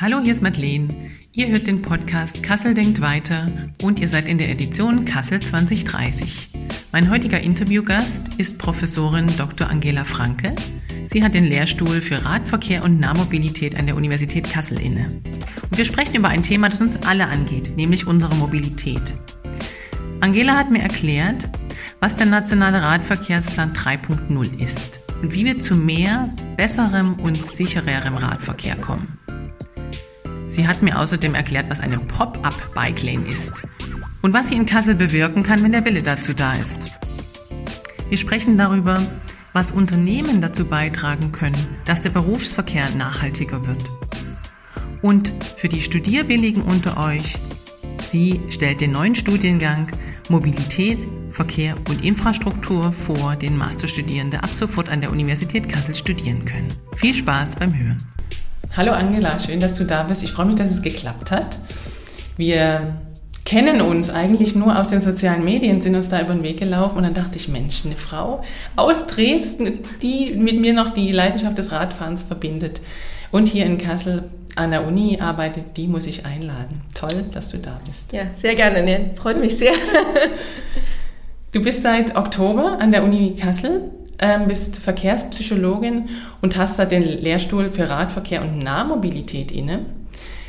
Hallo, hier ist Madeleine. Ihr hört den Podcast Kassel denkt weiter und ihr seid in der Edition Kassel 2030. Mein heutiger Interviewgast ist Professorin Dr. Angela Franke. Sie hat den Lehrstuhl für Radverkehr und Nahmobilität an der Universität Kassel inne. Und wir sprechen über ein Thema, das uns alle angeht, nämlich unsere Mobilität. Angela hat mir erklärt, was der Nationale Radverkehrsplan 3.0 ist und wie wir zu mehr, besserem und sichererem Radverkehr kommen. Sie hat mir außerdem erklärt, was eine Pop-up-Bike-Lane ist und was sie in Kassel bewirken kann, wenn der Wille dazu da ist. Wir sprechen darüber, was Unternehmen dazu beitragen können, dass der Berufsverkehr nachhaltiger wird. Und für die Studierwilligen unter euch, sie stellt den neuen Studiengang Mobilität, Verkehr und Infrastruktur vor, den Masterstudierende ab sofort an der Universität Kassel studieren können. Viel Spaß beim Hören. Hallo Angela, schön, dass du da bist. Ich freue mich, dass es geklappt hat. Wir kennen uns eigentlich nur aus den sozialen Medien, sind uns da über den Weg gelaufen und dann dachte ich, Mensch, eine Frau aus Dresden, die mit mir noch die Leidenschaft des Radfahrens verbindet und hier in Kassel an der Uni arbeitet, die muss ich einladen. Toll, dass du da bist. Ja, sehr gerne, ne? freut mich sehr. du bist seit Oktober an der Uni Kassel ähm, bist Verkehrspsychologin und hast da den Lehrstuhl für Radverkehr und Nahmobilität inne.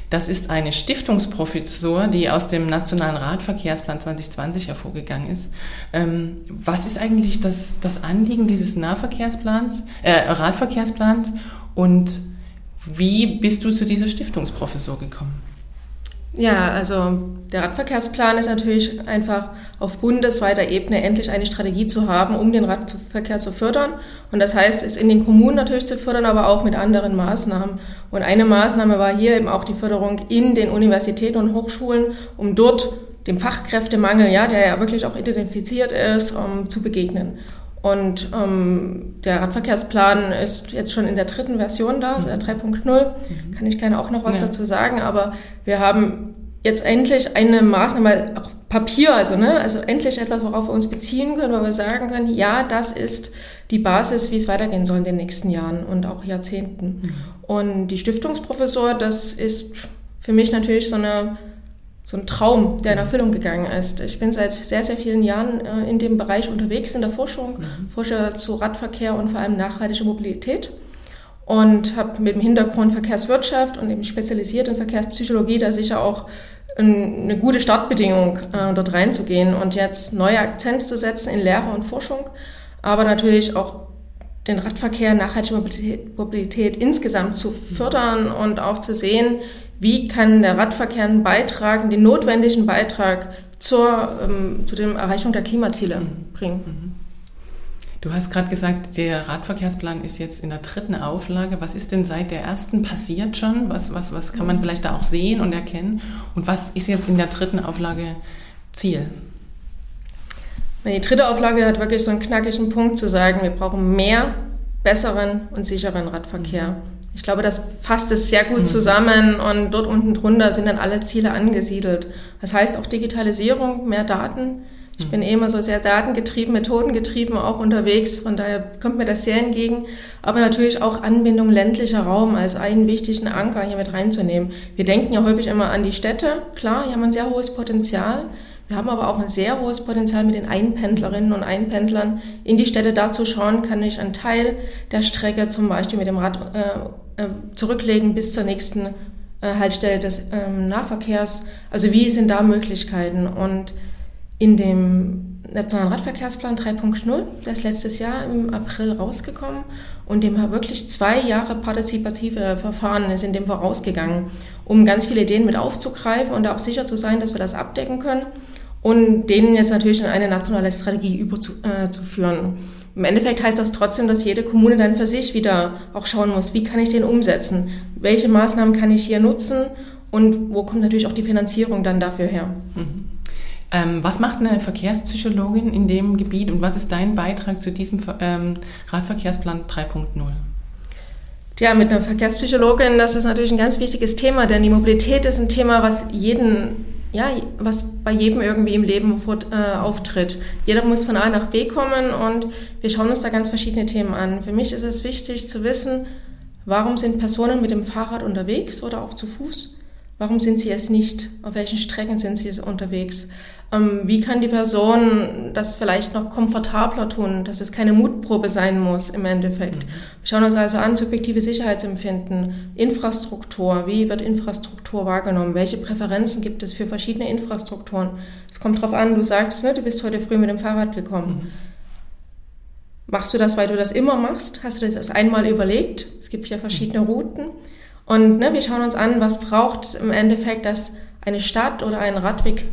Das ist eine Stiftungsprofessur, die aus dem Nationalen Radverkehrsplan 2020 hervorgegangen ist. Ähm, was ist eigentlich das, das Anliegen dieses Nahverkehrsplans, äh, Radverkehrsplans und wie bist du zu dieser Stiftungsprofessur gekommen? Ja, also der Radverkehrsplan ist natürlich einfach auf bundesweiter Ebene endlich eine Strategie zu haben, um den Radverkehr zu fördern. Und das heißt, es in den Kommunen natürlich zu fördern, aber auch mit anderen Maßnahmen. Und eine Maßnahme war hier eben auch die Förderung in den Universitäten und Hochschulen, um dort dem Fachkräftemangel, ja, der ja wirklich auch identifiziert ist, um, zu begegnen. Und ähm, der Radverkehrsplan ist jetzt schon in der dritten Version da, also der 3.0. Mhm. Kann ich gerne auch noch was ja. dazu sagen, aber wir haben jetzt endlich eine Maßnahme auf Papier, also, ne, also endlich etwas, worauf wir uns beziehen können, wo wir sagen können, ja, das ist die Basis, wie es weitergehen soll in den nächsten Jahren und auch Jahrzehnten. Mhm. Und die Stiftungsprofessor, das ist für mich natürlich so eine so ein Traum, der in Erfüllung gegangen ist. Ich bin seit sehr, sehr vielen Jahren äh, in dem Bereich unterwegs, in der Forschung, mhm. forsche zu Radverkehr und vor allem nachhaltige Mobilität und habe mit dem Hintergrund Verkehrswirtschaft und eben spezialisiert in Verkehrspsychologie da sicher auch eine gute Startbedingung, äh, dort reinzugehen und jetzt neue Akzente zu setzen in Lehre und Forschung, aber natürlich auch den Radverkehr, nachhaltige Mobilität, Mobilität insgesamt zu fördern und auch zu sehen, wie kann der Radverkehr einen Beitrag, den notwendigen Beitrag zur, ähm, zu der Erreichung der Klimaziele mhm. bringen. Mhm. Du hast gerade gesagt, der Radverkehrsplan ist jetzt in der dritten Auflage. Was ist denn seit der ersten passiert schon? Was, was, was kann man mhm. vielleicht da auch sehen und erkennen? Und was ist jetzt in der dritten Auflage Ziel? Die dritte Auflage hat wirklich so einen knackigen Punkt zu sagen, wir brauchen mehr, besseren und sicheren Radverkehr. Mhm. Ich glaube, das fasst es sehr gut mhm. zusammen und dort unten drunter sind dann alle Ziele angesiedelt. Das heißt auch Digitalisierung, mehr Daten. Ich bin eh immer so sehr datengetrieben, methodengetrieben auch unterwegs, von daher kommt mir das sehr entgegen. Aber natürlich auch Anbindung ländlicher Raum als einen wichtigen Anker hier mit reinzunehmen. Wir denken ja häufig immer an die Städte. Klar, hier haben wir ein sehr hohes Potenzial. Wir haben aber auch ein sehr hohes Potenzial mit den Einpendlerinnen und Einpendlern in die Städte. Dazu schauen kann ich einen Teil der Strecke zum Beispiel mit dem Rad äh, zurücklegen bis zur nächsten äh, Haltestelle des ähm, Nahverkehrs. Also wie sind da Möglichkeiten? Und in dem Nationalen Radverkehrsplan 3.0, der ist letztes Jahr im April rausgekommen und dem haben wirklich zwei Jahre partizipative Verfahren sind dem vorausgegangen, um ganz viele Ideen mit aufzugreifen und auch sicher zu sein, dass wir das abdecken können und denen jetzt natürlich in eine nationale Strategie überzuführen. Äh, Im Endeffekt heißt das trotzdem, dass jede Kommune dann für sich wieder auch schauen muss, wie kann ich den umsetzen? Welche Maßnahmen kann ich hier nutzen? Und wo kommt natürlich auch die Finanzierung dann dafür her? Mhm. Ähm, was macht eine Verkehrspsychologin in dem Gebiet und was ist dein Beitrag zu diesem ähm, Radverkehrsplan 3.0? Ja, mit einer Verkehrspsychologin, das ist natürlich ein ganz wichtiges Thema, denn die Mobilität ist ein Thema, was jeden ja, was bei jedem irgendwie im Leben äh, auftritt. Jeder muss von A nach B kommen und wir schauen uns da ganz verschiedene Themen an. Für mich ist es wichtig zu wissen, warum sind Personen mit dem Fahrrad unterwegs oder auch zu Fuß? Warum sind sie es nicht? Auf welchen Strecken sind sie unterwegs? Ähm, wie kann die Person das vielleicht noch komfortabler tun, dass es keine Mutprobe sein muss im Endeffekt? Mhm. Wir schauen uns also an, subjektive Sicherheitsempfinden, Infrastruktur, wie wird Infrastruktur wahrgenommen? Welche Präferenzen gibt es für verschiedene Infrastrukturen? Es kommt darauf an, du sagst, ne, du bist heute früh mit dem Fahrrad gekommen. Mhm. Machst du das, weil du das immer machst? Hast du das einmal überlegt? Es gibt ja verschiedene Routen. Und ne, wir schauen uns an, was braucht es im Endeffekt, dass eine Stadt oder ein Radweg,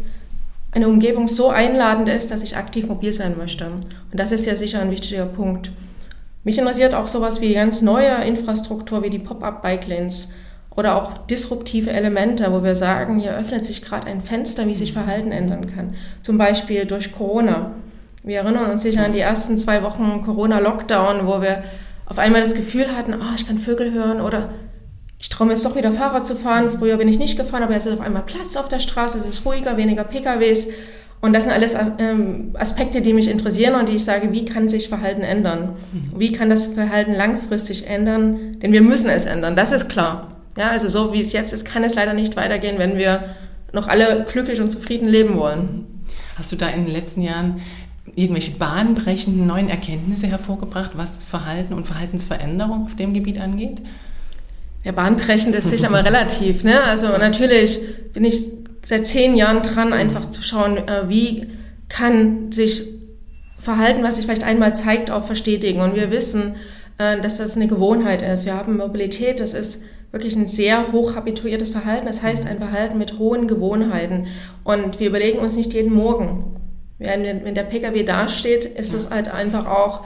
eine Umgebung so einladend ist, dass ich aktiv mobil sein möchte. Und das ist ja sicher ein wichtiger Punkt. Mich interessiert auch sowas wie ganz neue Infrastruktur wie die Pop-up-Bike-Lanes oder auch disruptive Elemente, wo wir sagen, hier öffnet sich gerade ein Fenster, wie sich Verhalten ändern kann. Zum Beispiel durch Corona. Wir erinnern uns sicher an die ersten zwei Wochen Corona-Lockdown, wo wir auf einmal das Gefühl hatten, oh, ich kann Vögel hören oder ich traue mir jetzt doch wieder Fahrrad zu fahren. Früher bin ich nicht gefahren, aber jetzt ist auf einmal Platz auf der Straße, es ist ruhiger, weniger PKWs. Und das sind alles ähm, Aspekte, die mich interessieren und die ich sage, wie kann sich Verhalten ändern? Mhm. Wie kann das Verhalten langfristig ändern? Denn wir müssen es ändern, das ist klar. Ja, also so wie es jetzt ist, kann es leider nicht weitergehen, wenn wir noch alle glücklich und zufrieden leben wollen. Hast du da in den letzten Jahren irgendwelche bahnbrechenden neuen Erkenntnisse hervorgebracht, was Verhalten und Verhaltensveränderung auf dem Gebiet angeht? Ja, bahnbrechend ist sicher mal relativ. Ne? Also natürlich bin ich seit zehn Jahren dran, einfach zu schauen, äh, wie kann sich Verhalten, was sich vielleicht einmal zeigt, auch verstetigen. Und wir wissen, äh, dass das eine Gewohnheit ist. Wir haben Mobilität, das ist wirklich ein sehr hoch habituiertes Verhalten. Das heißt ein Verhalten mit hohen Gewohnheiten. Und wir überlegen uns nicht jeden Morgen. Wenn der Pkw dasteht, ist es halt einfach auch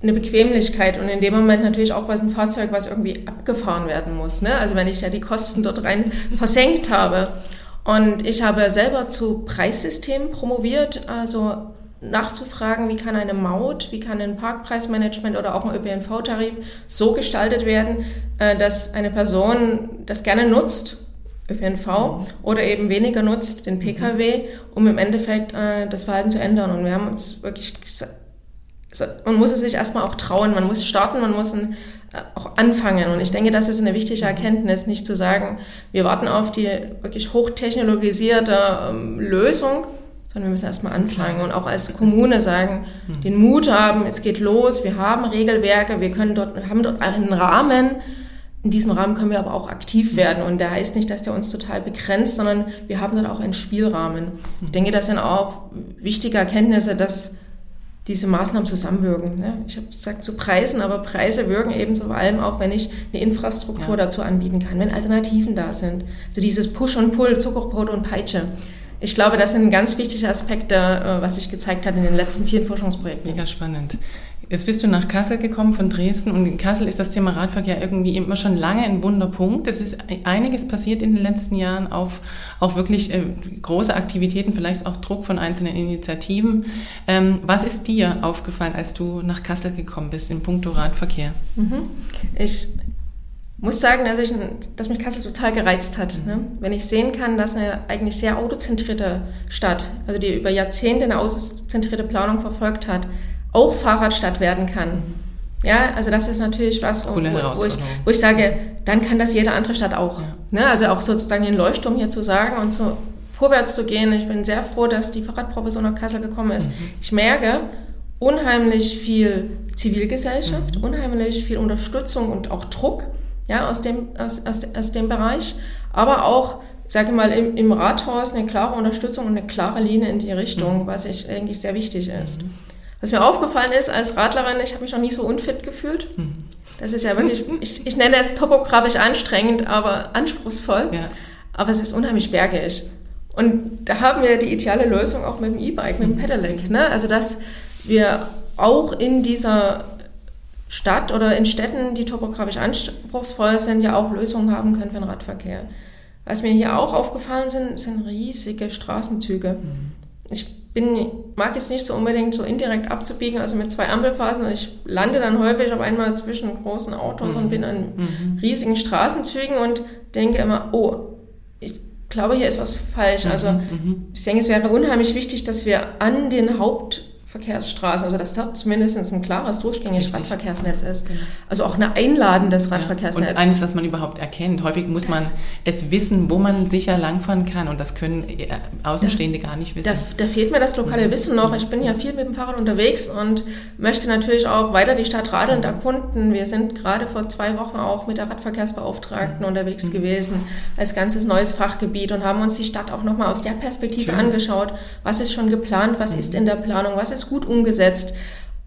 eine Bequemlichkeit und in dem Moment natürlich auch was ein Fahrzeug, was irgendwie abgefahren werden muss. Ne? Also wenn ich ja die Kosten dort rein versenkt habe. Und ich habe selber zu Preissystemen promoviert, also nachzufragen, wie kann eine Maut, wie kann ein Parkpreismanagement oder auch ein ÖPNV-Tarif so gestaltet werden, äh, dass eine Person das gerne nutzt, ÖPNV, oder eben weniger nutzt, den Pkw, um im Endeffekt äh, das Verhalten zu ändern. Und wir haben uns wirklich man muss es sich erstmal auch trauen, man muss starten, man muss ein, äh, auch anfangen. Und ich denke, das ist eine wichtige Erkenntnis, nicht zu sagen, wir warten auf die wirklich hochtechnologisierte ähm, Lösung, sondern wir müssen erstmal anfangen und auch als Kommune sagen, hm. den Mut haben, es geht los, wir haben Regelwerke, wir können dort, haben dort einen Rahmen. In diesem Rahmen können wir aber auch aktiv hm. werden und der heißt nicht, dass der uns total begrenzt, sondern wir haben dort auch einen Spielrahmen. Ich hm. denke, das sind auch wichtige Erkenntnisse, dass diese Maßnahmen zusammenwirken. Ne? Ich habe gesagt zu Preisen, aber Preise wirken eben vor allem auch, wenn ich eine Infrastruktur ja. dazu anbieten kann, wenn Alternativen da sind. So dieses Push und Pull, Zuckerbrot und Peitsche. Ich glaube, das sind ganz wichtige Aspekte, äh, was sich gezeigt hat in den letzten vielen Forschungsprojekten. Mega spannend. Jetzt bist du nach Kassel gekommen von Dresden und in Kassel ist das Thema Radverkehr irgendwie immer schon lange ein Wunderpunkt. Es ist einiges passiert in den letzten Jahren auf, auf wirklich äh, große Aktivitäten, vielleicht auch Druck von einzelnen Initiativen. Ähm, was ist dir aufgefallen, als du nach Kassel gekommen bist in puncto Radverkehr? Mhm. Ich muss sagen, dass, ich, dass mich Kassel total gereizt hat. Ne? Wenn ich sehen kann, dass eine eigentlich sehr autozentrierte Stadt, also die über Jahrzehnte eine autozentrierte Planung verfolgt hat, auch Fahrradstadt werden kann. Ja, also das ist natürlich was, wo, wo, ich, wo ich sage, dann kann das jede andere Stadt auch. Ja. Ne? Also auch sozusagen den Leuchtturm hier zu sagen und so vorwärts zu gehen. Ich bin sehr froh, dass die Fahrradprofessor nach Kassel gekommen ist. Mhm. Ich merke unheimlich viel Zivilgesellschaft, mhm. unheimlich viel Unterstützung und auch Druck ja, aus, dem, aus, aus, aus dem Bereich, aber auch ich sage mal, im, im, Rathaus eine klare Unterstützung und eine klare Linie in die Richtung, mhm. was ich eigentlich sehr wichtig ist. Was mir aufgefallen ist als Radlerin, ich habe mich noch nie so unfit gefühlt. Hm. Das ist ja wirklich, ich, ich nenne es topografisch anstrengend, aber anspruchsvoll. Ja. Aber es ist unheimlich bergig. Und da haben wir die ideale Lösung auch mit dem E-Bike, mit dem Pedelec. Ne? Also, dass wir auch in dieser Stadt oder in Städten, die topografisch anspruchsvoll sind, ja auch Lösungen haben können für den Radverkehr. Was mir hier auch aufgefallen sind, sind riesige Straßenzüge. Mhm. Ich bin, mag es nicht so unbedingt so indirekt abzubiegen, also mit zwei Ampelphasen. Und ich lande dann häufig auf einmal zwischen großen Autos mhm. und bin an mhm. riesigen Straßenzügen und denke immer, oh, ich glaube, hier ist was falsch. Mhm. Also mhm. ich denke, es wäre unheimlich wichtig, dass wir an den Haupt Radverkehrsstraßen, also dass da zumindest ein klares, durchgängiges Richtig. Radverkehrsnetz ist. Genau. Also auch ein einladendes Radverkehrsnetz. Ja. Und eines, das man überhaupt erkennt. Häufig muss das man es wissen, wo man sicher langfahren kann und das können äh, Außenstehende da, gar nicht wissen. Da, da, fehlt mir das lokale mhm. Wissen noch. Ich bin ja viel mit dem Fahrrad unterwegs und möchte natürlich auch weiter die Stadt radelnd erkunden. Wir sind gerade vor zwei Wochen auch mit der Radverkehrsbeauftragten mhm. unterwegs mhm. gewesen als ganzes neues Fachgebiet und haben uns die Stadt auch nochmal aus der Perspektive Schön. angeschaut. Was ist schon geplant? Was mhm. ist in der Planung? Was ist gut umgesetzt?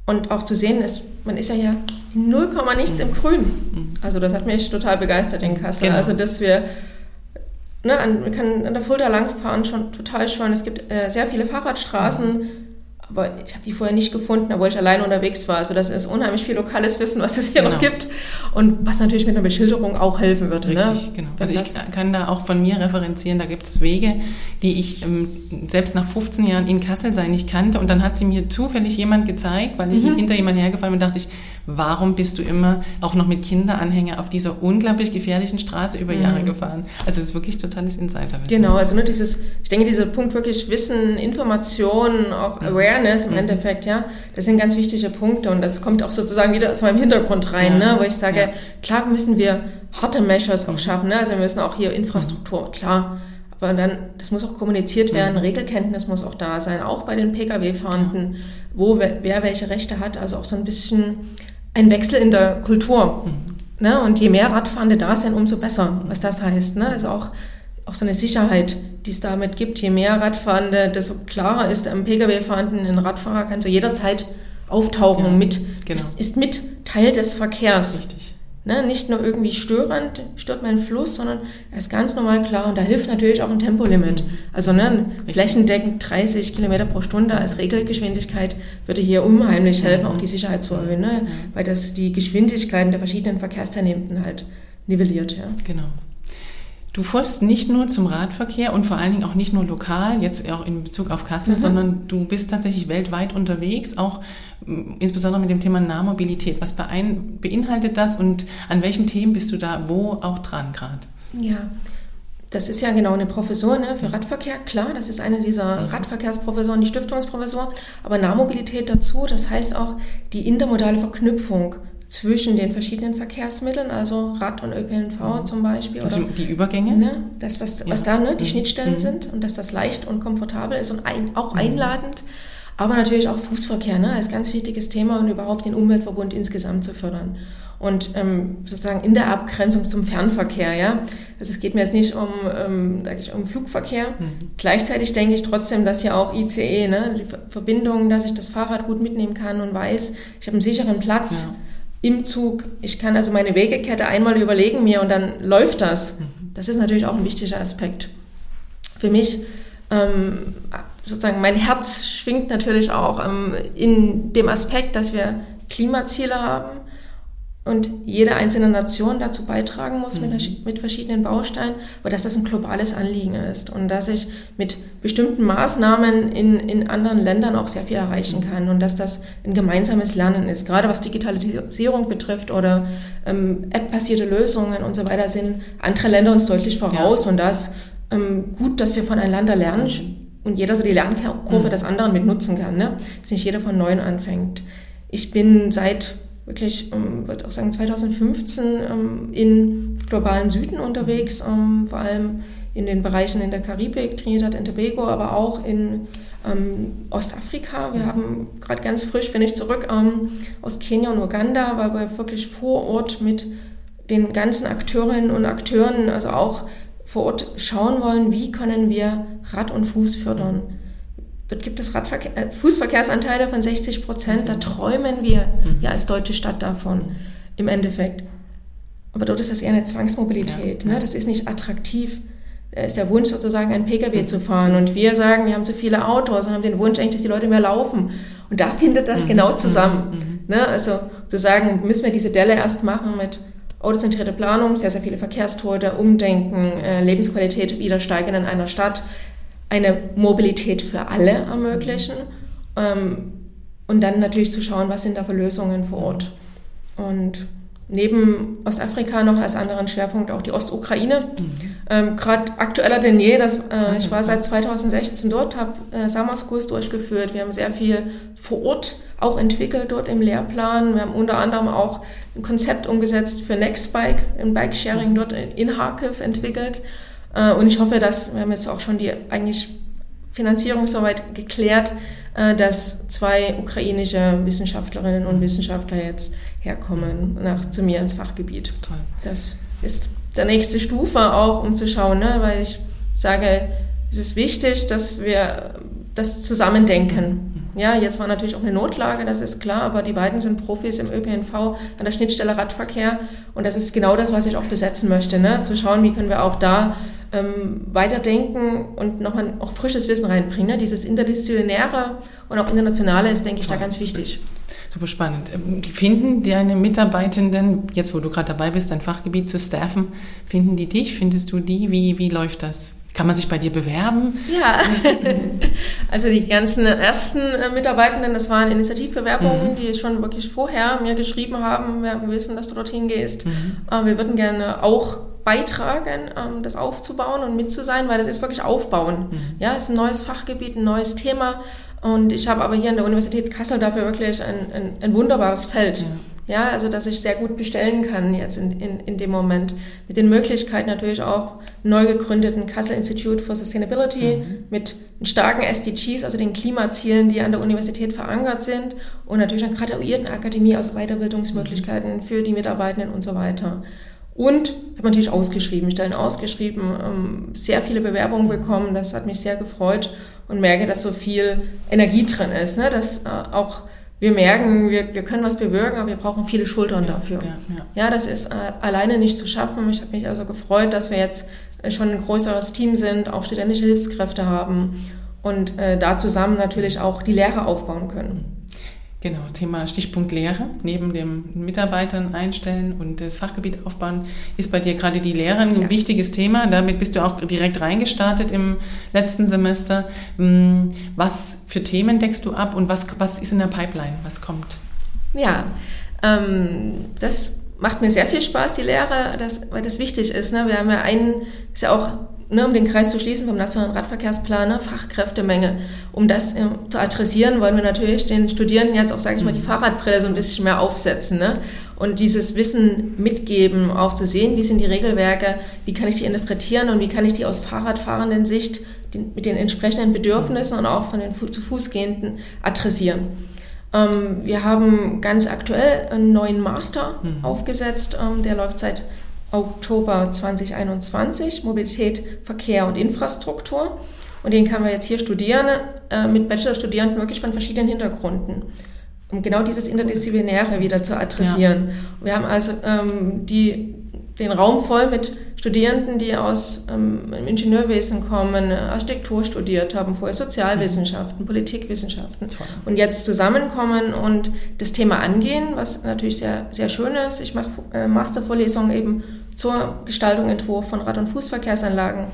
Und auch zu sehen ist, man ist ja hier in 0, nichts im Grün. Mhm. Also das hat mich total begeistert in Kassel. Genau. Also dass wir, ne, an, man kann an der Fulda langfahren, schon total schön. Es gibt äh, sehr viele Fahrradstraßen. Mhm aber ich habe die vorher nicht gefunden, obwohl ich alleine unterwegs war. Also das ist unheimlich viel lokales Wissen, was es hier genau. noch gibt und was natürlich mit einer Beschilderung auch helfen wird. Ne? Richtig, ne? genau. Also ich kann da auch von mir referenzieren, da gibt es Wege, die ich ähm, selbst nach 15 Jahren in Kassel sein nicht kannte und dann hat sie mir zufällig jemand gezeigt, weil ich mhm. hinter jemand hergefallen bin und dachte ich, warum bist du immer auch noch mit Kinderanhänger auf dieser unglaublich gefährlichen Straße über Jahre mhm. gefahren? Also es ist wirklich totales Insiderwissen. Genau, also nur dieses, ich denke, dieser Punkt wirklich Wissen, Information, auch mhm. Awareness im mhm. Endeffekt, ja, das sind ganz wichtige Punkte und das kommt auch sozusagen wieder aus meinem Hintergrund rein, ja. ne, wo ich sage, ja. klar müssen wir harte Measures auch schaffen, ne? also wir müssen auch hier Infrastruktur, mhm. klar, aber dann, das muss auch kommuniziert werden, mhm. Regelkenntnis muss auch da sein, auch bei den Pkw-Fahrenden, wo wer, wer welche Rechte hat, also auch so ein bisschen ein Wechsel in der Kultur. Mhm. Ne? Und je mehr Radfahrende da sind, umso besser, was das heißt. Ne? Also auch, auch so eine Sicherheit, die es damit gibt. Je mehr Radfahrende, desto klarer ist am Pkw-Fahrenden, ein Radfahrer kann zu jeder Zeit auftauchen ja, mit, genau. ist, ist, mit Teil des Verkehrs. Richtig. Ne, nicht nur irgendwie störend, stört meinen Fluss, sondern er ist ganz normal klar und da hilft natürlich auch ein Tempolimit. Also ne, flächendeckend 30 Kilometer pro Stunde als Regelgeschwindigkeit würde hier unheimlich helfen, auch die Sicherheit zu erhöhen, ne, weil das die Geschwindigkeiten der verschiedenen Verkehrsteilnehmenden halt nivelliert. Ja. Genau. Du folgst nicht nur zum Radverkehr und vor allen Dingen auch nicht nur lokal, jetzt auch in Bezug auf Kassel, mhm. sondern du bist tatsächlich weltweit unterwegs, auch mm, insbesondere mit dem Thema Nahmobilität. Was beinhaltet das und an welchen Themen bist du da wo auch dran gerade? Ja, das ist ja genau eine Professur ne, für Radverkehr, klar, das ist eine dieser mhm. Radverkehrsprofessoren, die Stiftungsprofessor, aber Nahmobilität dazu, das heißt auch die intermodale Verknüpfung zwischen den verschiedenen Verkehrsmitteln, also Rad und ÖPNV mhm. zum Beispiel. Das oder, die Übergänge? Ne, das, was, ja. was da ne, die mhm. Schnittstellen mhm. sind und dass das leicht und komfortabel ist und ein, auch mhm. einladend. Aber natürlich auch Fußverkehr ne, als ganz wichtiges Thema und überhaupt den Umweltverbund insgesamt zu fördern. Und ähm, sozusagen in der Abgrenzung zum Fernverkehr, ja. Also es geht mir jetzt nicht um, ähm, sag ich, um Flugverkehr. Mhm. Gleichzeitig denke ich trotzdem, dass ja auch ICE, ne, die Verbindung, dass ich das Fahrrad gut mitnehmen kann und weiß, ich habe einen sicheren Platz. Ja im Zug. Ich kann also meine Wegekette einmal überlegen mir und dann läuft das. Mhm. Das ist natürlich auch ein wichtiger Aspekt. Für mich, ähm, sozusagen, mein Herz schwingt natürlich auch ähm, in dem Aspekt, dass wir Klimaziele haben und jede einzelne Nation dazu beitragen muss mhm. mit, mit, verschiedenen Bausteinen, aber dass das ein globales Anliegen ist und dass ich mit bestimmten Maßnahmen in, in anderen Ländern auch sehr viel erreichen kann und dass das ein gemeinsames Lernen ist. Gerade was Digitalisierung betrifft oder ähm, App-basierte Lösungen und so weiter sind andere Länder uns deutlich voraus ja. und das ähm, gut, dass wir voneinander lernen mhm. und jeder so die Lernkurve mhm. des anderen mit nutzen kann, ne? dass nicht jeder von Neuem anfängt. Ich bin seit wirklich, ähm, würde auch sagen, 2015 ähm, in globalen Süden unterwegs, ähm, vor allem in den Bereichen in der Karibik, Trinidad und Tobago, aber auch in ähm, Ostafrika. Wir haben gerade ganz frisch, bin ich zurück ähm, aus Kenia und Uganda, weil wir wirklich vor Ort mit den ganzen Akteurinnen und Akteuren, also auch vor Ort schauen wollen, wie können wir Rad und Fuß fördern. Dort gibt es Radverkehr, äh, Fußverkehrsanteile von 60 Prozent. Da träumen wir mhm. ja als deutsche Stadt davon im Endeffekt. Aber dort ist das eher eine Zwangsmobilität. Ja. Ne? Das ist nicht attraktiv. Da ist der Wunsch sozusagen, einen Pkw mhm. zu fahren. Und wir sagen, wir haben zu viele Autos und haben den Wunsch eigentlich, dass die Leute mehr laufen. Und da findet das mhm. genau zusammen. Mhm. Ne? Also zu sagen, müssen wir diese Delle erst machen mit autozentrierte Planung, sehr, sehr viele Verkehrstote, Umdenken, äh, Lebensqualität wieder steigern in einer Stadt eine Mobilität für alle ermöglichen ähm, und dann natürlich zu schauen, was sind da für Lösungen vor Ort. Und neben Ostafrika noch als anderen Schwerpunkt auch die Ostukraine. Mhm. ähm, Gerade aktueller denn je. Das, äh, ich war seit 2016 dort, habe äh, Summer Schools durchgeführt. Wir haben sehr viel vor Ort auch entwickelt dort im Lehrplan. Wir haben unter anderem auch ein Konzept umgesetzt für Nextbike, ein Bike-Sharing dort in Kharkiv entwickelt. Äh, und ich hoffe, dass wir haben jetzt auch schon die eigentlich Finanzierung soweit geklärt, äh, dass zwei ukrainische Wissenschaftlerinnen und Wissenschaftler jetzt herkommen nach, zu mir ins Fachgebiet. Toll. Das ist der nächste Stufe auch, um zu schauen, ne? weil ich sage, es ist wichtig, dass wir das zusammendenken. Ja, jetzt war natürlich auch eine Notlage, das ist klar, aber die beiden sind Profis im ÖPNV an der Schnittstelle Radverkehr und das ist genau das, was ich auch besetzen möchte, ne? zu schauen, wie können wir auch da ähm, weiterdenken und nochmal auch frisches Wissen reinbringen. Ne? Dieses Interdisziplinäre und auch Internationale ist, denke ich, da ganz wichtig. Super spannend. Ähm, finden deine Mitarbeitenden, jetzt wo du gerade dabei bist, dein Fachgebiet zu staffen, finden die dich? Findest du die? Wie, wie läuft das? Kann man sich bei dir bewerben? Ja, also die ganzen ersten äh, Mitarbeitenden, das waren Initiativbewerbungen, mhm. die schon wirklich vorher mir geschrieben haben, wir wissen, dass du dorthin gehst. Mhm. Äh, wir würden gerne auch beitragen, ähm, das aufzubauen und mit zu sein, weil das ist wirklich aufbauen. Mhm. Ja, es ist ein neues Fachgebiet, ein neues Thema. Und ich habe aber hier an der Universität Kassel dafür wirklich ein, ein, ein wunderbares Feld. Ja. ja. also dass ich sehr gut bestellen kann jetzt in, in, in dem Moment. Mit den Möglichkeiten natürlich auch neu gegründeten Kassel Institute for Sustainability mhm. mit starken SDGs, also den Klimazielen, die an der Universität verankert sind und natürlich einer Graduiertenakademie aus Weiterbildungsmöglichkeiten mhm. für die Mitarbeitenden und so weiter. Und ich habe natürlich ausgeschrieben, Stellen ausgeschrieben, ähm, sehr viele Bewerbungen bekommen. Das hat mich sehr gefreut und merke, dass so viel Energie drin ist. Ne? Dass äh, auch wir merken, wir, wir können was bewirken, aber wir brauchen viele Schultern ja, dafür. Ja, ja. ja, das ist äh, alleine nicht zu schaffen. Ich habe mich also gefreut, dass wir jetzt äh, schon ein größeres Team sind, auch studentische Hilfskräfte haben und äh, da zusammen natürlich auch die Lehre aufbauen können. Genau, Thema Stichpunkt Lehre. Neben dem Mitarbeitern einstellen und das Fachgebiet aufbauen, ist bei dir gerade die Lehre ein ja. wichtiges Thema. Damit bist du auch direkt reingestartet im letzten Semester. Hm, was für Themen deckst du ab und was, was ist in der Pipeline? Was kommt? Ja, ähm, das macht mir sehr viel Spaß, die Lehre, das, weil das wichtig ist. Ne? Wir haben ja einen, ist ja auch ne, um den Kreis zu schließen vom Nationalen Radverkehrsplan, ne, Fachkräftemängel. Um das äh, zu adressieren, wollen wir natürlich den Studierenden jetzt auch, sage ich mal, die mhm. Fahrradbrille so ein bisschen mehr aufsetzen. Ne? Und dieses Wissen mitgeben, auch zu sehen, wie sind die Regelwerke, wie kann ich die interpretieren und wie kann ich die aus Fahrradfahrenden Sicht den, mit den entsprechenden Bedürfnissen und auch von den zu Fuß gehenden adressieren. Ähm, wir haben ganz aktuell einen neuen Master mhm. aufgesetzt, ähm, der läuft seit Oktober 2021, Mobilität, Verkehr und Infrastruktur. Und den kann man jetzt hier studieren, äh, mit Bachelorstudierenden wirklich von verschiedenen Hintergründen, um genau dieses Interdisziplinäre wieder zu adressieren. Ja. Wir haben also ähm, die, den Raum voll mit Studierenden, die aus ähm, Ingenieurwesen kommen, Architektur studiert haben, vorher Sozialwissenschaften, mhm. Politikwissenschaften Toll. und jetzt zusammenkommen und das Thema angehen, was natürlich sehr, sehr schön ist. Ich mache äh, Mastervorlesungen eben zur Gestaltung, Entwurf von Rad- und Fußverkehrsanlagen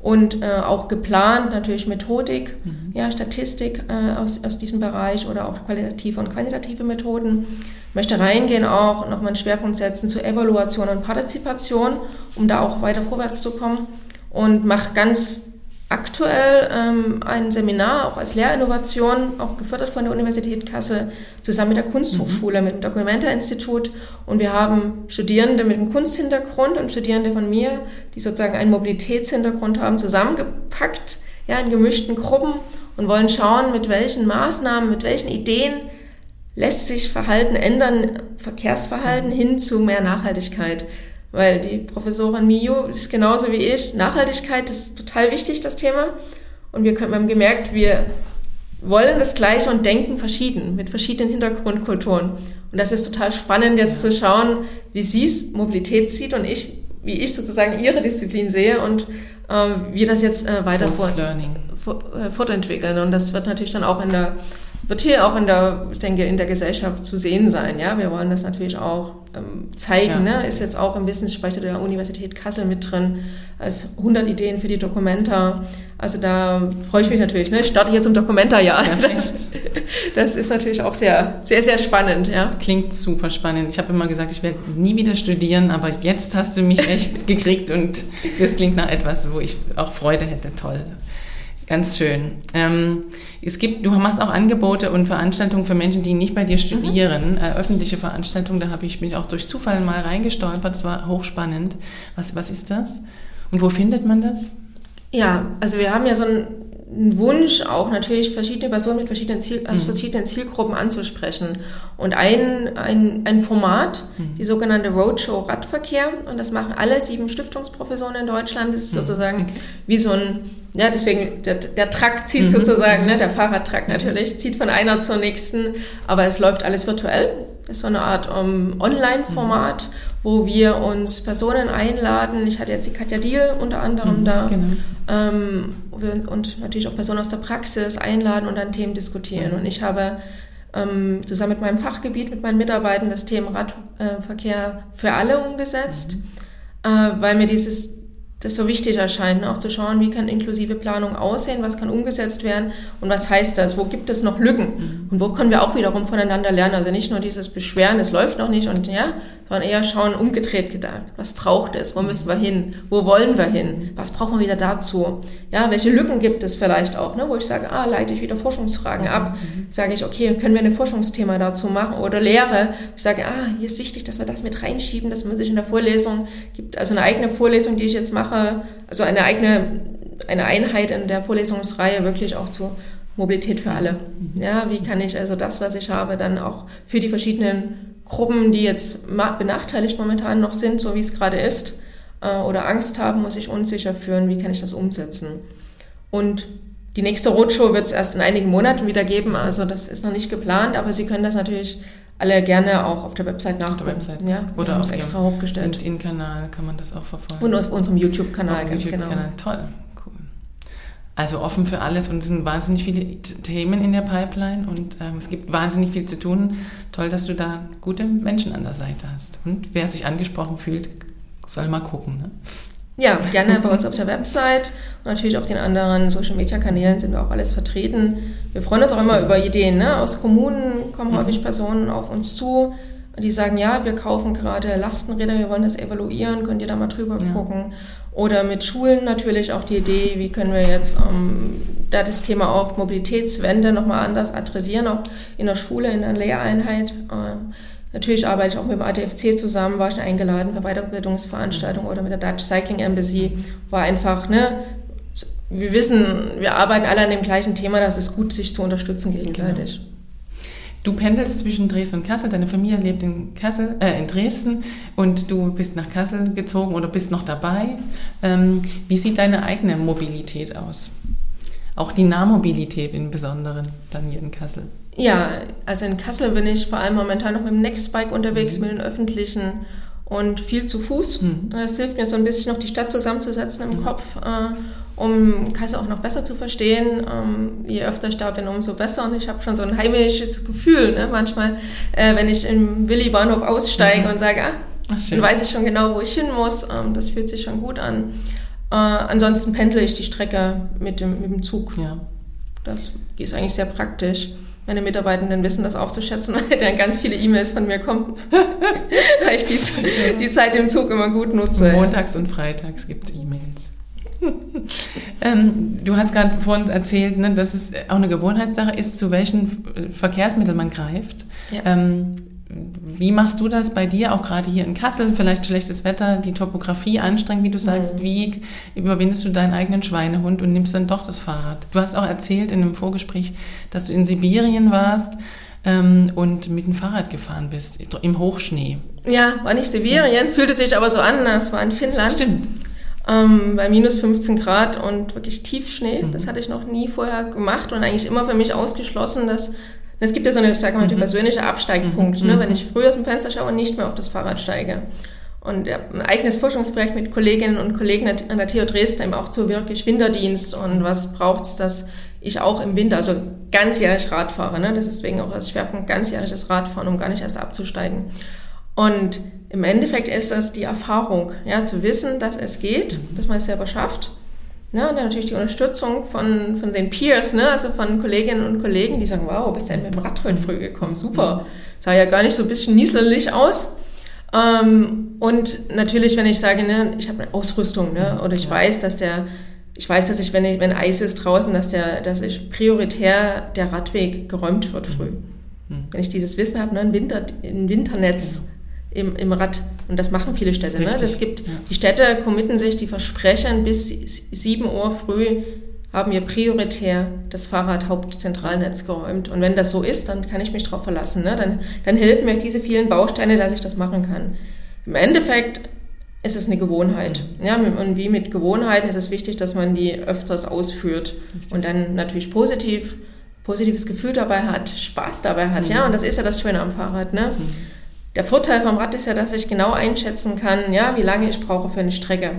und äh, auch geplant natürlich Methodik, mhm. ja, Statistik äh, aus, aus diesem Bereich oder auch qualitative und quantitative Methoden. Ich möchte reingehen auch nochmal einen Schwerpunkt setzen zur Evaluation und Partizipation, um da auch weiter vorwärts zu kommen und mache ganz aktuell ähm, ein Seminar, auch als Lehrinnovation, auch gefördert von der Universität Kassel, zusammen mit der Kunsthochschule, mhm. mit dem Documenta-Institut. Und wir haben Studierende mit einem Kunsthintergrund und Studierende von mir, die sozusagen einen Mobilitätshintergrund haben, zusammengepackt, ja, in gemischten Gruppen und wollen schauen, mit welchen Maßnahmen, mit welchen Ideen lässt sich Verhalten ändern, Verkehrsverhalten hin zu mehr Nachhaltigkeit. Weil die Professorin Miyu ist genauso wie ich. Nachhaltigkeit ist total wichtig, das Thema. Und wir haben gemerkt, wir wollen das Gleiche und denken verschieden, mit verschiedenen Hintergrundkulturen. Und das ist total spannend, jetzt ja. zu schauen, wie sie es Mobilität sieht und ich, wie ich sozusagen ihre Disziplin sehe und äh, wir das jetzt äh, weiter fort, äh, fortentwickeln. Und das wird natürlich dann auch in der, wird hier auch in der, ich denke, in der Gesellschaft zu sehen sein. Ja, wir wollen das natürlich auch ähm, zeigen. Ja. Ne? Ist jetzt auch im Wissensspeicher der Universität Kassel mit drin, als 100 Ideen für die Dokumenta. Also da freue ich mich natürlich. Ne? Ich starte jetzt im Dokumenta-Jahr. Das, das ist natürlich auch sehr, sehr, sehr spannend. Ja? Klingt super spannend. Ich habe immer gesagt, ich werde nie wieder studieren, aber jetzt hast du mich echt gekriegt und das klingt nach etwas, wo ich auch Freude hätte. Toll. Ganz schön. Ähm, es gibt, du machst auch Angebote und Veranstaltungen für Menschen, die nicht bei dir studieren, mhm. äh, öffentliche Veranstaltungen. Da habe ich mich auch durch Zufall mal reingestolpert. Das war hochspannend. Was, was ist das? Und wo findet man das? Ja, also wir haben ja so einen Wunsch, auch natürlich verschiedene Personen mit verschiedenen, Ziel, aus mhm. verschiedenen Zielgruppen anzusprechen. Und ein, ein, ein Format, mhm. die sogenannte Roadshow Radverkehr, und das machen alle sieben Stiftungsprofessoren in Deutschland, das ist mhm. sozusagen wie so ein ja, deswegen, der, der Trakt zieht mhm. sozusagen, ne, der Fahrradtrakt natürlich, zieht von einer zur nächsten, aber es läuft alles virtuell. Das ist so eine Art um, Online-Format, mhm. wo wir uns Personen einladen. Ich hatte jetzt die Katja Diel unter anderem mhm, da. Genau. Ähm, und natürlich auch Personen aus der Praxis einladen und dann Themen diskutieren. Mhm. Und ich habe ähm, zusammen mit meinem Fachgebiet, mit meinen Mitarbeitern das Thema Radverkehr für alle umgesetzt, mhm. äh, weil mir dieses das so wichtig erscheint, auch zu schauen, wie kann inklusive Planung aussehen, was kann umgesetzt werden und was heißt das, wo gibt es noch Lücken mhm. und wo können wir auch wiederum voneinander lernen. Also nicht nur dieses Beschweren, es läuft noch nicht und ja, sondern eher schauen, umgedreht gedacht, was braucht es, wo müssen wir hin, wo wollen wir hin, was brauchen wir wieder dazu, ja, welche Lücken gibt es vielleicht auch, ne, wo ich sage, ah, leite ich wieder Forschungsfragen ab, mhm. sage ich, okay, können wir ein Forschungsthema dazu machen? Oder Lehre, ich sage, ah, hier ist wichtig, dass wir das mit reinschieben, dass man sich in der Vorlesung gibt, also eine eigene Vorlesung, die ich jetzt mache, also eine eigene eine Einheit in der Vorlesungsreihe wirklich auch zur Mobilität für alle. Mhm. Ja, wie kann ich also das, was ich habe, dann auch für die verschiedenen Gruppen, die jetzt benachteiligt momentan noch sind, so wie es gerade ist, äh, oder Angst haben, muss ich unsicher führen, wie kann ich das umsetzen? Und die nächste Roadshow wird es erst in einigen Monaten wieder geben, also das ist noch nicht geplant, aber Sie können das natürlich alle gerne auch auf der Website nachgucken. Auf der Website. Ja, oder auf extra hochgestellt. LinkedIn-Kanal kann man das auch verfolgen. Und auf unserem YouTube-Kanal, ganz YouTube genau. Toll. Also offen für alles und es sind wahnsinnig viele Themen in der Pipeline und ähm, es gibt wahnsinnig viel zu tun. Toll, dass du da gute Menschen an der Seite hast. Und wer sich angesprochen fühlt, soll mal gucken. Ne? Ja, gerne bei uns auf der Website und natürlich auf den anderen Social Media Kanälen sind wir auch alles vertreten. Wir freuen uns auch immer über Ideen. Ne? Aus Kommunen kommen mhm. häufig Personen auf uns zu, die sagen, ja, wir kaufen gerade Lastenräder, wir wollen das evaluieren, könnt ihr da mal drüber ja. gucken. Oder mit Schulen natürlich auch die Idee, wie können wir jetzt ähm, da das Thema auch Mobilitätswende nochmal anders adressieren, auch in der Schule, in der Lehreinheit. Äh, Natürlich arbeite ich auch mit dem ADFC zusammen, war schon eingeladen für Weiterbildungsveranstaltungen oder mit der Dutch Cycling Embassy. War einfach, ne, wir wissen, wir arbeiten alle an dem gleichen Thema, das ist gut, sich zu unterstützen gegenseitig. Genau. Du pendelst zwischen Dresden und Kassel, deine Familie lebt in, Kassel, äh, in Dresden und du bist nach Kassel gezogen oder bist noch dabei. Ähm, wie sieht deine eigene Mobilität aus? Auch die Nahmobilität im Besonderen dann hier in Kassel? Ja, also in Kassel bin ich vor allem momentan noch mit dem Nextbike unterwegs, mhm. mit den öffentlichen und viel zu Fuß. Mhm. Das hilft mir so ein bisschen noch die Stadt zusammenzusetzen im mhm. Kopf, äh, um Kassel auch noch besser zu verstehen. Ähm, je öfter ich da bin, umso besser. Und ich habe schon so ein heimisches Gefühl, ne? manchmal, äh, wenn ich im Willi-Bahnhof aussteige mhm. und sage, ah, Ach, dann weiß ich schon genau, wo ich hin muss. Ähm, das fühlt sich schon gut an. Äh, ansonsten pendle ich die Strecke mit dem, mit dem Zug. Ja. Das ist eigentlich sehr praktisch meine Mitarbeitenden wissen das auch zu schätzen, weil dann ganz viele E-Mails von mir kommen, weil ich die, die, Zeit im Zug immer gut nutze. Montags und freitags gibt es E-Mails. ähm, du hast gerade vorhin erzählt, ne, dass es auch eine Gewohnheitssache ist, zu welchen Verkehrsmitteln man greift. Ja. Ähm, wie machst du das bei dir, auch gerade hier in Kassel? Vielleicht schlechtes Wetter, die Topografie anstrengend, wie du sagst. Mhm. Wie überwindest du deinen eigenen Schweinehund und nimmst dann doch das Fahrrad? Du hast auch erzählt in einem Vorgespräch, dass du in Sibirien warst ähm, und mit dem Fahrrad gefahren bist, im Hochschnee. Ja, war nicht Sibirien, fühlte sich aber so an, es war in Finnland. Stimmt. Ähm, bei minus 15 Grad und wirklich Tiefschnee. Mhm. Das hatte ich noch nie vorher gemacht und eigentlich immer für mich ausgeschlossen, dass es gibt ja so eine, sag mal, mhm. persönliche Absteigpunkt, mhm. ne, wenn ich früher aus dem Fenster schaue und nicht mehr auf das Fahrrad steige. Und ich habe ein eigenes Forschungsprojekt mit Kolleginnen und Kollegen an der TU Dresden eben auch zu wirklich Winterdienst und was braucht es, dass ich auch im Winter, also ganzjährig Rad fahre. Ne? Das ist deswegen auch als Schwerpunkt ganzjähriges Radfahren, um gar nicht erst abzusteigen. Und im Endeffekt ist das die Erfahrung, ja, zu wissen, dass es geht, dass man es selber schafft. Ne, und dann natürlich die Unterstützung von, von den Peers, ne, also von Kolleginnen und Kollegen, die sagen, wow, bist du denn mit dem Rad heute früh gekommen, super. Sah ja gar nicht so ein bisschen nieselig aus. Ähm, und natürlich, wenn ich sage, ne, ich habe eine Ausrüstung, ne, oder ich weiß, dass der, ich weiß, dass ich, wenn, ich, wenn Eis ist draußen, dass der, dass ich prioritär der Radweg geräumt wird früh. Mhm. Wenn ich dieses Wissen habe, ne, ein, Winter, ein Winternetz im, im Rad. Und das machen viele Städte. Ne? Das gibt, ja. Die Städte committen sich, die versprechen, bis 7 Uhr früh haben wir prioritär das Fahrrad-Hauptzentralnetz geräumt. Und wenn das so ist, dann kann ich mich darauf verlassen. Ne? Dann, dann helfen mir diese vielen Bausteine, dass ich das machen kann. Im Endeffekt ist es eine Gewohnheit. Mhm. Ja, und wie mit Gewohnheiten ist es wichtig, dass man die öfters ausführt Richtig. und dann natürlich positiv, positives Gefühl dabei hat, Spaß dabei hat. Mhm. Ja, und das ist ja das Schöne am Fahrrad. Ne? Mhm. Der Vorteil vom Rad ist ja, dass ich genau einschätzen kann, ja, wie lange ich brauche für eine Strecke.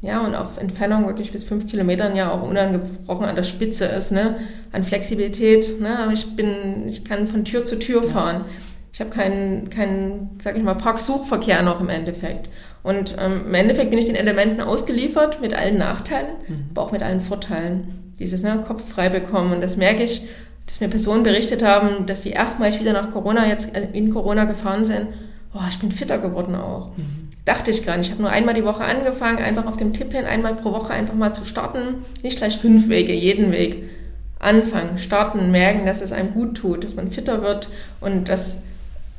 Ja, und auf Entfernung wirklich bis fünf Kilometern ja auch unangebrochen an der Spitze ist, ne? An Flexibilität, ne? Ich bin, ich kann von Tür zu Tür fahren. Ich habe keinen, keinen, sag ich mal, Parksuchverkehr noch im Endeffekt. Und ähm, im Endeffekt bin ich den Elementen ausgeliefert mit allen Nachteilen, mhm. aber auch mit allen Vorteilen. Dieses ne, Kopf frei bekommen. Und das merke ich dass mir Personen berichtet haben, dass die erstmalig wieder nach Corona jetzt äh, in Corona gefahren sind. Oh, ich bin fitter geworden auch. Mhm. Dachte ich gar nicht. Ich habe nur einmal die Woche angefangen, einfach auf dem Tipp hin, einmal pro Woche einfach mal zu starten. Nicht gleich fünf Wege, jeden Weg. Anfangen, starten, merken, dass es einem gut tut, dass man fitter wird und dass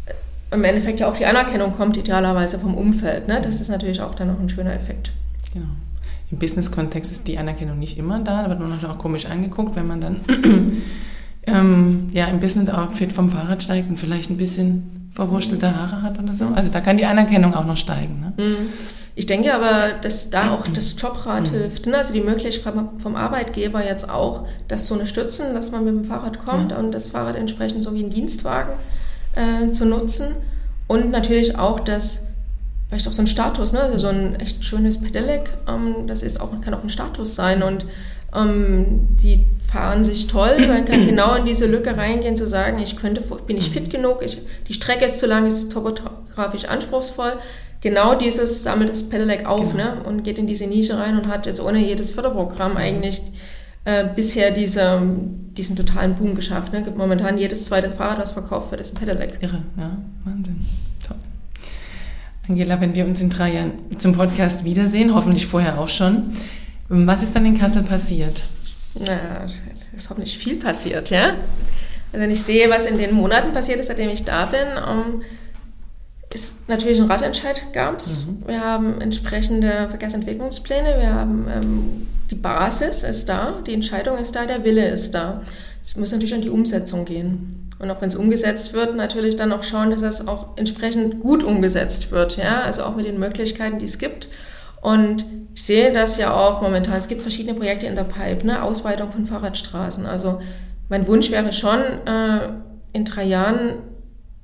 äh, im Endeffekt ja auch die Anerkennung kommt, idealerweise vom Umfeld. Ne? Das ist natürlich auch dann noch ein schöner Effekt. Genau. Im Business-Kontext ist die Anerkennung nicht immer da, da wird man natürlich auch komisch angeguckt, wenn man dann ähm, ja, im Business-Outfit vom Fahrrad steigt und vielleicht ein bisschen verwurstelte Haare hat oder so. Also da kann die Anerkennung auch noch steigen. Ne? Mhm. Ich denke aber, dass da auch das Jobrad mhm. hilft. Ne? Also die Möglichkeit vom Arbeitgeber jetzt auch, das zu unterstützen, dass man mit dem Fahrrad kommt ja. und das Fahrrad entsprechend so wie ein Dienstwagen äh, zu nutzen. Und natürlich auch das vielleicht auch so ein Status, ne? also so ein echt schönes Pedelec, ähm, das ist auch, kann auch ein Status sein und ähm, die fahren sich toll, man kann genau in diese Lücke reingehen, zu sagen, ich könnte, bin ich fit genug, ich, die Strecke ist zu lang, ist topografisch anspruchsvoll. Genau dieses sammelt das Pedelec auf genau. ne, und geht in diese Nische rein und hat jetzt ohne jedes Förderprogramm eigentlich äh, bisher diese, diesen totalen Boom geschafft. Ne? Gibt momentan jedes zweite Fahrrad, das verkauft wird, ist ein Pedelec. Irre, ja, Wahnsinn. Toll. Angela, wenn wir uns in drei Jahren zum Podcast wiedersehen, hoffentlich vorher auch schon, was ist dann in Kassel passiert? Na, ist hoffentlich viel passiert, ja. Also wenn ich sehe, was in den Monaten passiert ist, seitdem ich da bin, um, ähm, ist natürlich ein Radentscheid gab es. Mhm. Wir haben entsprechende Verkehrsentwicklungspläne, wir haben ähm, die Basis ist da, die Entscheidung ist da, der Wille ist da. Es muss natürlich an die Umsetzung gehen. Und auch wenn es umgesetzt wird, natürlich dann auch schauen, dass es auch entsprechend gut umgesetzt wird. Ja? Also auch mit den Möglichkeiten, die es gibt. Und ich sehe das ja auch momentan. Es gibt verschiedene Projekte in der Pipe, ne? Ausweitung von Fahrradstraßen. Also mein Wunsch wäre schon, äh, in drei Jahren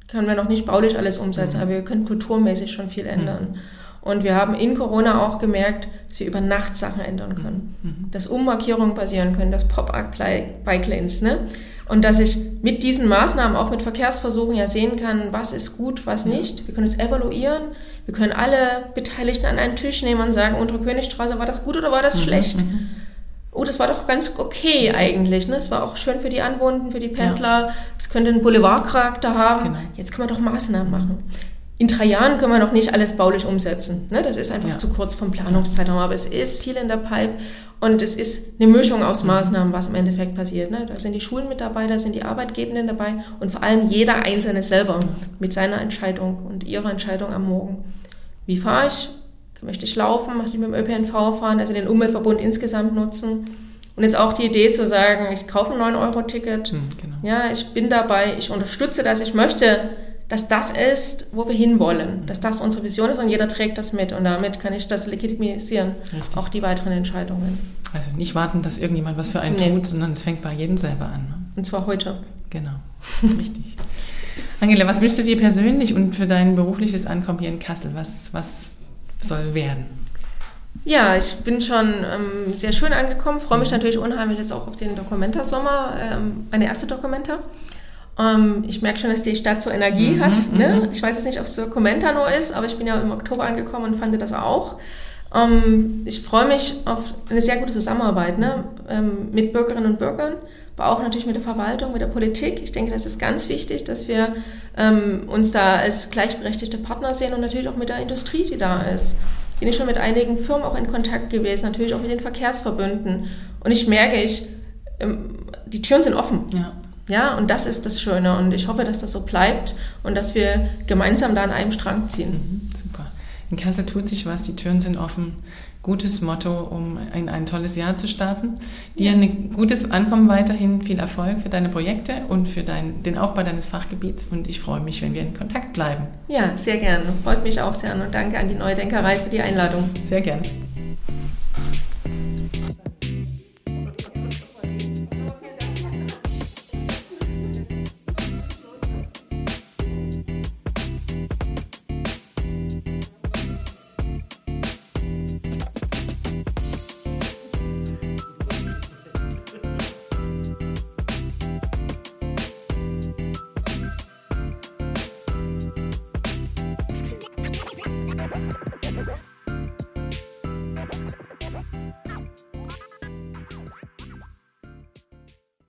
können wir noch nicht baulich alles umsetzen, mhm. aber wir können kulturmäßig schon viel ändern. Mhm. Und wir haben in Corona auch gemerkt, dass wir über Nacht Sachen ändern können. Mhm. Dass Ummarkierungen passieren können, dass Pop-up-Bike-Lanes, ne? Und dass ich mit diesen Maßnahmen, auch mit Verkehrsversuchen ja sehen kann, was ist gut, was nicht. Wir können es evaluieren. Wir können alle Beteiligten an einen Tisch nehmen und sagen, untere Königstraße, war das gut oder war das mhm. schlecht? Mhm. Oh, das war doch ganz okay eigentlich. Ne? Es war auch schön für die Anwohner, für die Pendler. Es ja. könnte einen Boulevardcharakter haben. Genau. Jetzt können wir doch Maßnahmen machen in drei Jahren können wir noch nicht alles baulich umsetzen. Ne? Das ist einfach ja. zu kurz vom Planungszeitraum. Aber es ist viel in der Pipe und es ist eine Mischung aus Maßnahmen, was im Endeffekt passiert. Ne? Da sind die Schulen mit dabei, da sind die Arbeitgebenden dabei und vor allem jeder Einzelne selber mit seiner Entscheidung und ihrer Entscheidung am Morgen. Wie fahre ich? Möchte ich laufen? Möchte ich mit dem ÖPNV fahren? Also den Umweltverbund insgesamt nutzen? Und jetzt auch die Idee zu sagen, ich kaufe ein 9-Euro-Ticket. Hm, genau. Ja, ich bin dabei, ich unterstütze das, ich möchte dass das ist, wo wir hinwollen, dass das unsere Vision ist und jeder trägt das mit und damit kann ich das legitimisieren, Richtig. auch die weiteren Entscheidungen. Also nicht warten, dass irgendjemand was für einen nee. tut, sondern es fängt bei jedem selber an. Ne? Und zwar heute. Genau, richtig. Angela, was wünschst du dir persönlich und für dein berufliches Ankommen hier in Kassel? Was, was soll werden? Ja, ich bin schon ähm, sehr schön angekommen, freue mich mhm. natürlich unheimlich jetzt auch auf den Dokumenta-Sommer, ähm, meine erste Dokumenta. Ähm, ich merke schon, dass die Stadt so Energie Mhm, hat. Ne? mhm. Ich weiß jetzt nicht, ob es so Kommentar nur ist, aber ich bin ja im Oktober angekommen und fand das auch. Ähm, ich freue mich auf eine sehr gute Zusammenarbeit ne? ähm, mit Bürgerinnen und Bürgern, aber auch natürlich mit der Verwaltung, mit der Politik. Ich denke, das ist ganz wichtig, dass wir ähm, uns da als gleichberechtigte Partner sehen und natürlich auch mit der Industrie, die da ist. Bin ich schon mit einigen Firmen auch in Kontakt gewesen, natürlich auch mit den Verkehrsverbünden. Und ich merke, ich, ähm, die Türen sind offen. Ja. Ja, und das ist das Schöne. Und ich hoffe, dass das so bleibt und dass wir gemeinsam da an einem Strang ziehen. Mhm, super. In Kassel tut sich was, die Türen sind offen. Gutes Motto, um in ein tolles Jahr zu starten. Dir ein gutes Ankommen weiterhin, viel Erfolg für deine Projekte und für dein, den Aufbau deines Fachgebiets. Und ich freue mich, wenn wir in Kontakt bleiben. Ja, sehr gerne. Freut mich auch sehr und danke an die Neue Denkerei für die Einladung. Sehr gern.